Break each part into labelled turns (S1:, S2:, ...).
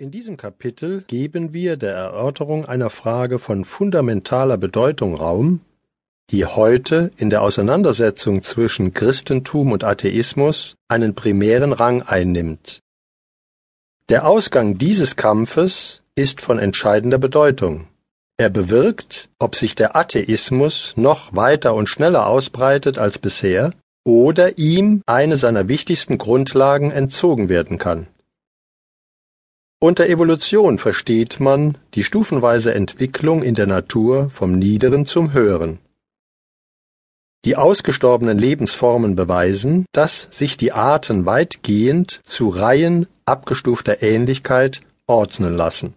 S1: In diesem Kapitel geben wir der Erörterung einer Frage von fundamentaler Bedeutung Raum, die heute in der Auseinandersetzung zwischen Christentum und Atheismus einen primären Rang einnimmt. Der Ausgang dieses Kampfes ist von entscheidender Bedeutung. Er bewirkt, ob sich der Atheismus noch weiter und schneller ausbreitet als bisher oder ihm eine seiner wichtigsten Grundlagen entzogen werden kann. Unter Evolution versteht man die stufenweise Entwicklung in der Natur vom Niederen zum Höheren. Die ausgestorbenen Lebensformen beweisen, dass sich die Arten weitgehend zu Reihen abgestufter Ähnlichkeit ordnen lassen.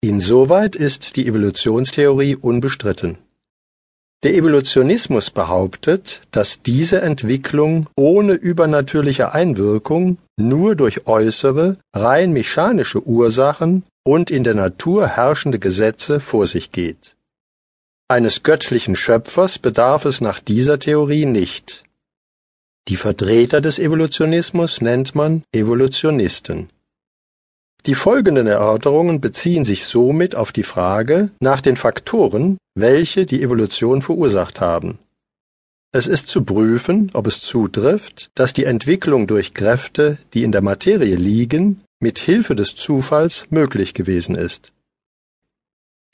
S1: Insoweit ist die Evolutionstheorie unbestritten. Der Evolutionismus behauptet, dass diese Entwicklung ohne übernatürliche Einwirkung nur durch äußere, rein mechanische Ursachen und in der Natur herrschende Gesetze vor sich geht. Eines göttlichen Schöpfers bedarf es nach dieser Theorie nicht. Die Vertreter des Evolutionismus nennt man Evolutionisten. Die folgenden Erörterungen beziehen sich somit auf die Frage nach den Faktoren, welche die Evolution verursacht haben. Es ist zu prüfen, ob es zutrifft, dass die Entwicklung durch Kräfte, die in der Materie liegen, mit Hilfe des Zufalls möglich gewesen ist.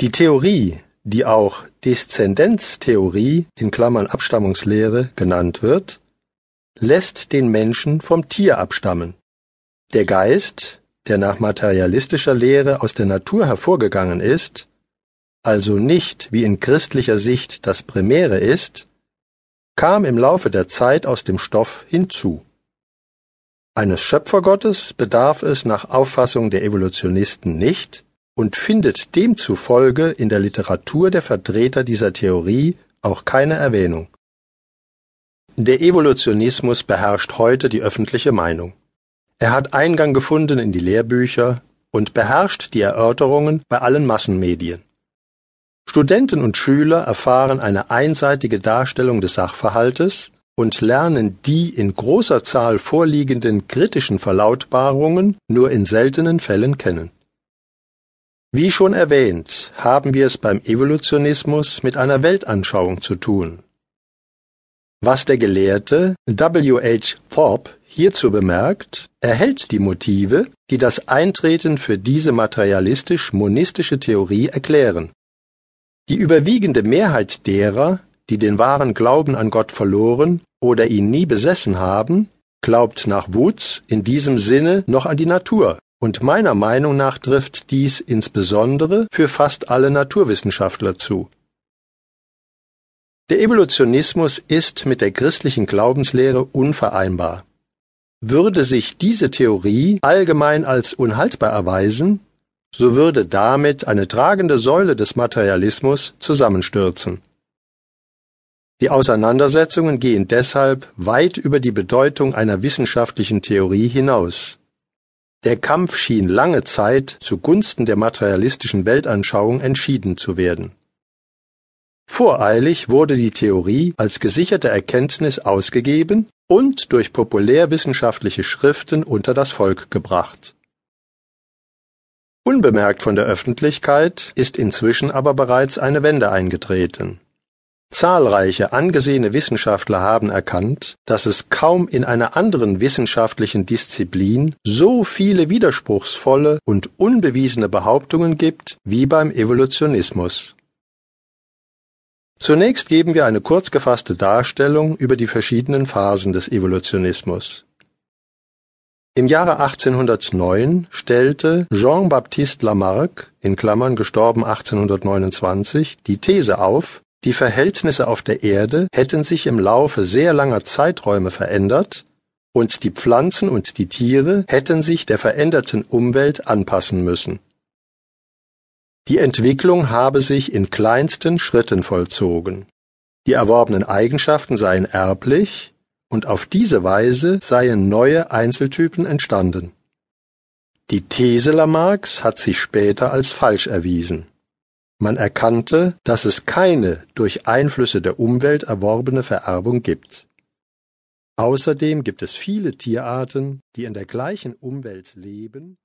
S1: Die Theorie, die auch Deszendenztheorie in Klammern Abstammungslehre genannt wird, lässt den Menschen vom Tier abstammen. Der Geist, der nach materialistischer Lehre aus der Natur hervorgegangen ist, also nicht wie in christlicher Sicht das Primäre ist, kam im Laufe der Zeit aus dem Stoff hinzu. Eines Schöpfergottes bedarf es nach Auffassung der Evolutionisten nicht und findet demzufolge in der Literatur der Vertreter dieser Theorie auch keine Erwähnung. Der Evolutionismus beherrscht heute die öffentliche Meinung. Er hat Eingang gefunden in die Lehrbücher und beherrscht die Erörterungen bei allen Massenmedien. Studenten und Schüler erfahren eine einseitige Darstellung des Sachverhaltes und lernen die in großer Zahl vorliegenden kritischen Verlautbarungen nur in seltenen Fällen kennen. Wie schon erwähnt, haben wir es beim Evolutionismus mit einer Weltanschauung zu tun. Was der Gelehrte W. H. Thorpe hierzu bemerkt, erhält die Motive, die das Eintreten für diese materialistisch-monistische Theorie erklären. Die überwiegende Mehrheit derer, die den wahren Glauben an Gott verloren oder ihn nie besessen haben, glaubt nach Woods in diesem Sinne noch an die Natur, und meiner Meinung nach trifft dies insbesondere für fast alle Naturwissenschaftler zu. Der Evolutionismus ist mit der christlichen Glaubenslehre unvereinbar. Würde sich diese Theorie allgemein als unhaltbar erweisen, so würde damit eine tragende Säule des Materialismus zusammenstürzen. Die Auseinandersetzungen gehen deshalb weit über die Bedeutung einer wissenschaftlichen Theorie hinaus. Der Kampf schien lange Zeit zugunsten der materialistischen Weltanschauung entschieden zu werden. Voreilig wurde die Theorie als gesicherte Erkenntnis ausgegeben und durch populärwissenschaftliche Schriften unter das Volk gebracht. Unbemerkt von der Öffentlichkeit ist inzwischen aber bereits eine Wende eingetreten. Zahlreiche angesehene Wissenschaftler haben erkannt, dass es kaum in einer anderen wissenschaftlichen Disziplin so viele widerspruchsvolle und unbewiesene Behauptungen gibt wie beim Evolutionismus. Zunächst geben wir eine kurz gefasste Darstellung über die verschiedenen Phasen des Evolutionismus. Im Jahre 1809 stellte Jean-Baptiste Lamarck in Klammern (gestorben 1829) die These auf, die Verhältnisse auf der Erde hätten sich im Laufe sehr langer Zeiträume verändert und die Pflanzen und die Tiere hätten sich der veränderten Umwelt anpassen müssen die Entwicklung habe sich in kleinsten Schritten vollzogen. Die erworbenen Eigenschaften seien erblich und auf diese Weise seien neue Einzeltypen entstanden. Die These Lamarcks hat sich später als falsch erwiesen. Man erkannte, dass es keine durch Einflüsse der Umwelt erworbene Vererbung gibt. Außerdem gibt es viele Tierarten, die in der gleichen Umwelt leben